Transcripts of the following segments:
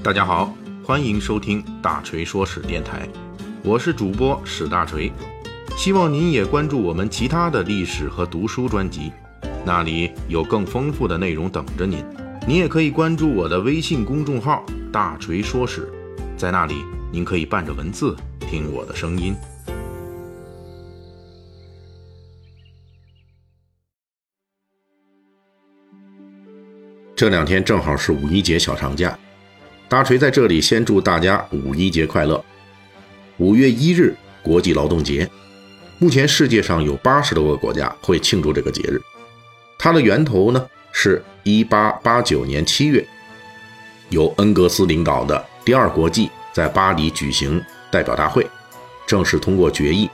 大家好，欢迎收听大锤说史电台，我是主播史大锤，希望您也关注我们其他的历史和读书专辑，那里有更丰富的内容等着您。您也可以关注我的微信公众号“大锤说史”，在那里您可以伴着文字听我的声音。这两天正好是五一节小长假，大锤在这里先祝大家五一节快乐。五月一日，国际劳动节。目前世界上有八十多个国家会庆祝这个节日。它的源头呢，是一八八九年七月，由恩格斯领导的第二国际在巴黎举行代表大会，正式通过决议，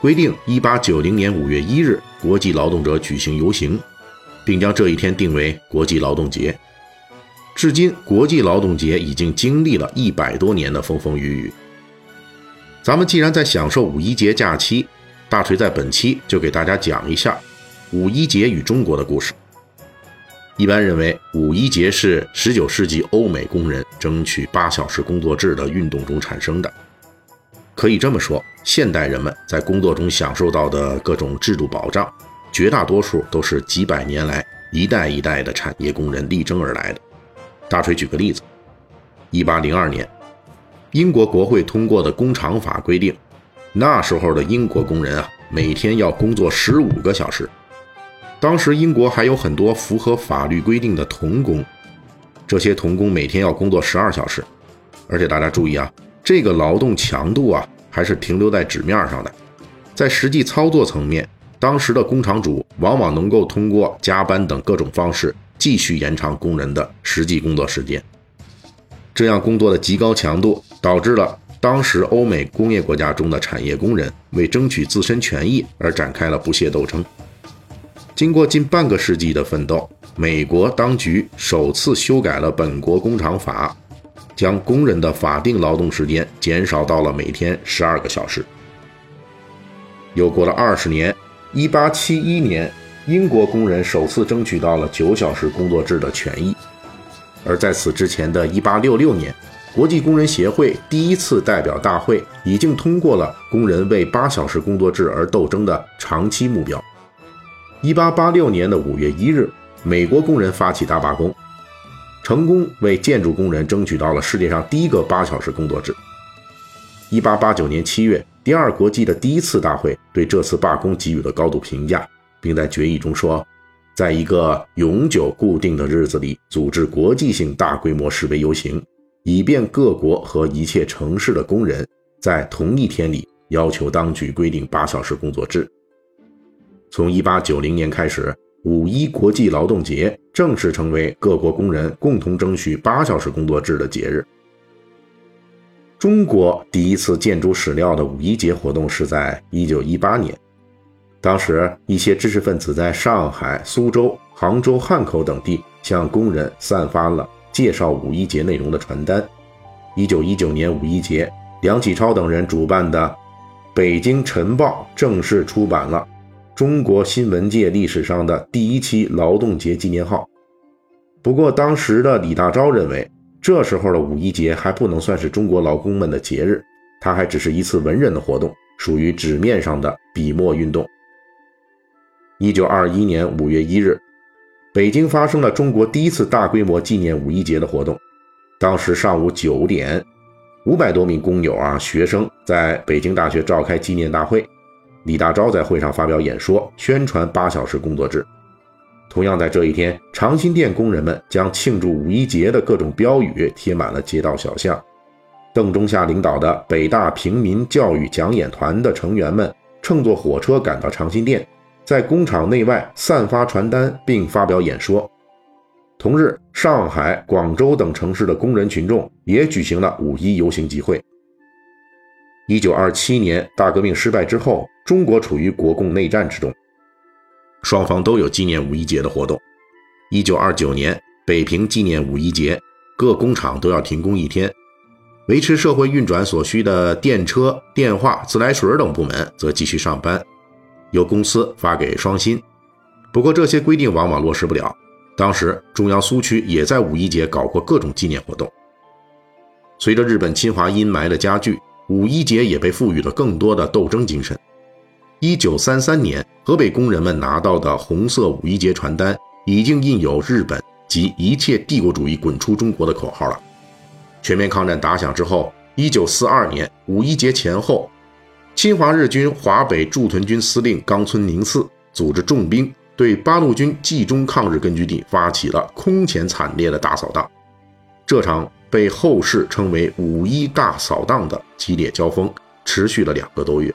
规定一八九零年五月一日国际劳动者举行游行。并将这一天定为国际劳动节。至今，国际劳动节已经经历了一百多年的风风雨雨。咱们既然在享受五一节假期，大锤在本期就给大家讲一下五一节与中国的故事。一般认为，五一节是19世纪欧美工人争取八小时工作制的运动中产生的。可以这么说，现代人们在工作中享受到的各种制度保障。绝大多数都是几百年来一代一代的产业工人力争而来的。大锤举个例子，一八零二年，英国国会通过的工厂法规定，那时候的英国工人啊，每天要工作十五个小时。当时英国还有很多符合法律规定的童工，这些童工每天要工作十二小时，而且大家注意啊，这个劳动强度啊，还是停留在纸面上的，在实际操作层面。当时的工厂主往往能够通过加班等各种方式继续延长工人的实际工作时间。这样工作的极高强度，导致了当时欧美工业国家中的产业工人为争取自身权益而展开了不懈斗争。经过近半个世纪的奋斗，美国当局首次修改了本国工厂法，将工人的法定劳动时间减少到了每天十二个小时。又过了二十年。一八七一年，英国工人首次争取到了九小时工作制的权益，而在此之前的一八六六年，国际工人协会第一次代表大会已经通过了工人为八小时工作制而斗争的长期目标。一八八六年的五月一日，美国工人发起大罢工，成功为建筑工人争取到了世界上第一个八小时工作制。一八八九年七月。第二国际的第一次大会对这次罢工给予了高度评价，并在决议中说，在一个永久固定的日子里组织国际性大规模示威游行，以便各国和一切城市的工人在同一天里要求当局规定八小时工作制。从1890年开始，五一国际劳动节正式成为各国工人共同争取八小时工作制的节日。中国第一次建筑史料的五一节活动是在一九一八年，当时一些知识分子在上海、苏州、杭州、汉口等地向工人散发了介绍五一节内容的传单。一九一九年五一节，梁启超等人主办的《北京晨报》正式出版了中国新闻界历史上的第一期劳动节纪念号。不过，当时的李大钊认为。这时候的五一节还不能算是中国劳工们的节日，它还只是一次文人的活动，属于纸面上的笔墨运动。一九二一年五月一日，北京发生了中国第一次大规模纪念五一节的活动。当时上午九点，五百多名工友啊学生在北京大学召开纪念大会，李大钊在会上发表演说，宣传八小时工作制。同样在这一天，长辛店工人们将庆祝五一节的各种标语贴满了街道小巷。邓中夏领导的北大平民教育讲演团的成员们乘坐火车赶到长辛店，在工厂内外散发传单并发表演说。同日，上海、广州等城市的工人群众也举行了五一游行集会。一九二七年大革命失败之后，中国处于国共内战之中。双方都有纪念五一节的活动。一九二九年，北平纪念五一节，各工厂都要停工一天，维持社会运转所需的电车、电话、自来水等部门则继续上班，由公司发给双薪。不过这些规定往往落实不了。当时中央苏区也在五一节搞过各种纪念活动。随着日本侵华阴霾的加剧，五一节也被赋予了更多的斗争精神。一九三三年，河北工人们拿到的红色五一节传单，已经印有“日本及一切帝国主义滚出中国”的口号了。全面抗战打响之后，一九四二年五一节前后，侵华日军华北驻屯军司令冈村宁次组织重兵对八路军冀中抗日根据地发起了空前惨烈的大扫荡。这场被后世称为“五一大扫荡”的激烈交锋，持续了两个多月。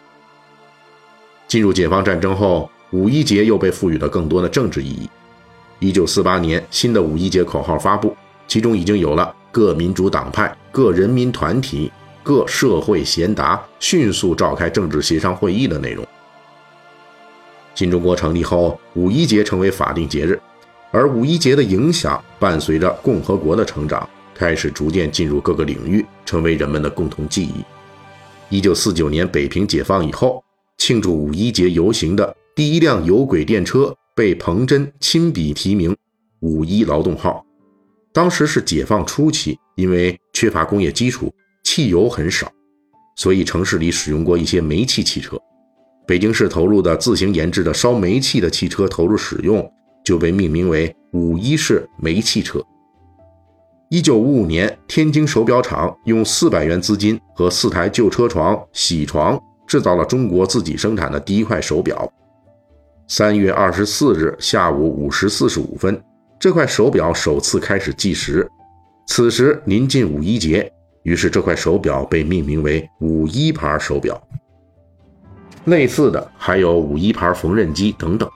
进入解放战争后，五一节又被赋予了更多的政治意义。一九四八年，新的五一节口号发布，其中已经有了。各民主党派、各人民团体、各社会贤达迅速召开政治协商会议的内容。新中国成立后，五一节成为法定节日，而五一节的影响伴随着共和国的成长，开始逐渐进入各个领域，成为人们的共同记忆。一九四九年北平解放以后，庆祝五一节游行的第一辆有轨电车被彭真亲笔题名“五一劳动号”。当时是解放初期，因为缺乏工业基础，汽油很少，所以城市里使用过一些煤气汽车。北京市投入的自行研制的烧煤气的汽车投入使用，就被命名为五一式煤气车。一九五五年，天津手表厂用四百元资金和四台旧车床、铣床制造了中国自己生产的第一块手表。三月二十四日下午五时四十五分。这块手表首次开始计时，此时临近五一节，于是这块手表被命名为“五一牌手表”。类似的还有“五一牌缝纫机”等等。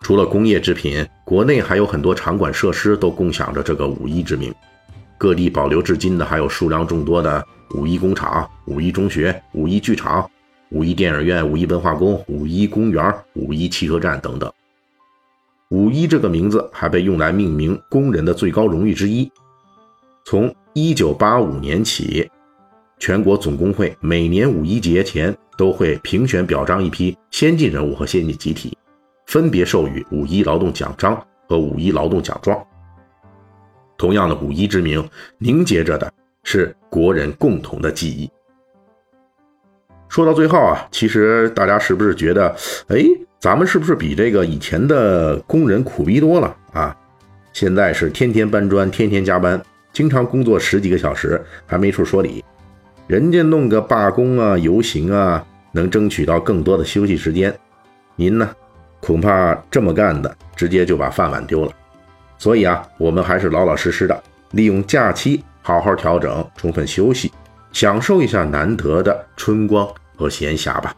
除了工业制品，国内还有很多场馆设施都共享着这个“五一”之名。各地保留至今的还有数量众多的五一工厂、五一中学、五一剧场、五一电影院、五一文化宫、五一公园、五一汽车站等等。五一这个名字还被用来命名工人的最高荣誉之一。从一九八五年起，全国总工会每年五一节前都会评选表彰一批先进人物和先进集体，分别授予五一劳动奖章和五一劳动奖状。同样的五一之名，凝结着的是国人共同的记忆。说到最后啊，其实大家是不是觉得，哎？咱们是不是比这个以前的工人苦逼多了啊？现在是天天搬砖，天天加班，经常工作十几个小时，还没处说理。人家弄个罢工啊、游行啊，能争取到更多的休息时间。您呢，恐怕这么干的，直接就把饭碗丢了。所以啊，我们还是老老实实的，利用假期好好调整，充分休息，享受一下难得的春光和闲暇吧。